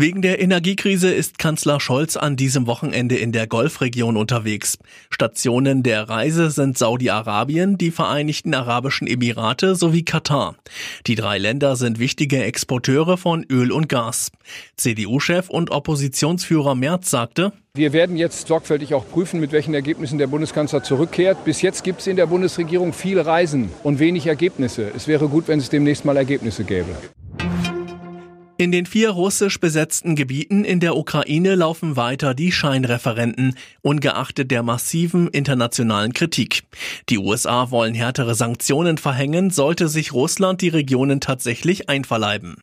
Wegen der Energiekrise ist Kanzler Scholz an diesem Wochenende in der Golfregion unterwegs. Stationen der Reise sind Saudi-Arabien, die Vereinigten Arabischen Emirate sowie Katar. Die drei Länder sind wichtige Exporteure von Öl und Gas. CDU-Chef und Oppositionsführer Merz sagte, wir werden jetzt sorgfältig auch prüfen, mit welchen Ergebnissen der Bundeskanzler zurückkehrt. Bis jetzt gibt es in der Bundesregierung viel Reisen und wenig Ergebnisse. Es wäre gut, wenn es demnächst mal Ergebnisse gäbe. In den vier russisch besetzten Gebieten in der Ukraine laufen weiter die Scheinreferenten, ungeachtet der massiven internationalen Kritik. Die USA wollen härtere Sanktionen verhängen, sollte sich Russland die Regionen tatsächlich einverleiben.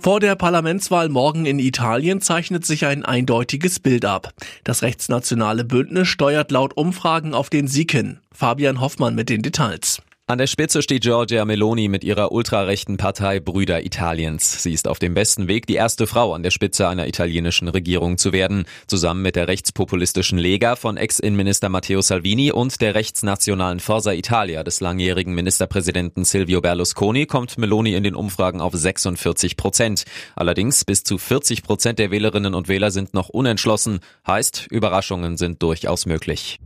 Vor der Parlamentswahl morgen in Italien zeichnet sich ein eindeutiges Bild ab. Das rechtsnationale Bündnis steuert laut Umfragen auf den Sieg hin. Fabian Hoffmann mit den Details. An der Spitze steht Giorgia Meloni mit ihrer ultrarechten Partei Brüder Italiens. Sie ist auf dem besten Weg, die erste Frau an der Spitze einer italienischen Regierung zu werden. Zusammen mit der rechtspopulistischen Lega von Ex-Innenminister Matteo Salvini und der rechtsnationalen Forza Italia des langjährigen Ministerpräsidenten Silvio Berlusconi kommt Meloni in den Umfragen auf 46 Prozent. Allerdings bis zu 40 Prozent der Wählerinnen und Wähler sind noch unentschlossen. Heißt, Überraschungen sind durchaus möglich.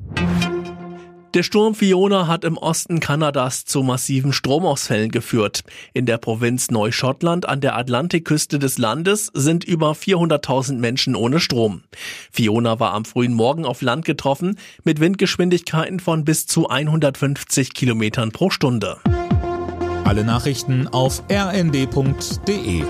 Der Sturm Fiona hat im Osten Kanadas zu massiven Stromausfällen geführt. In der Provinz Neuschottland an der Atlantikküste des Landes sind über 400.000 Menschen ohne Strom. Fiona war am frühen Morgen auf Land getroffen mit Windgeschwindigkeiten von bis zu 150 Kilometern pro Stunde. Alle Nachrichten auf rnd.de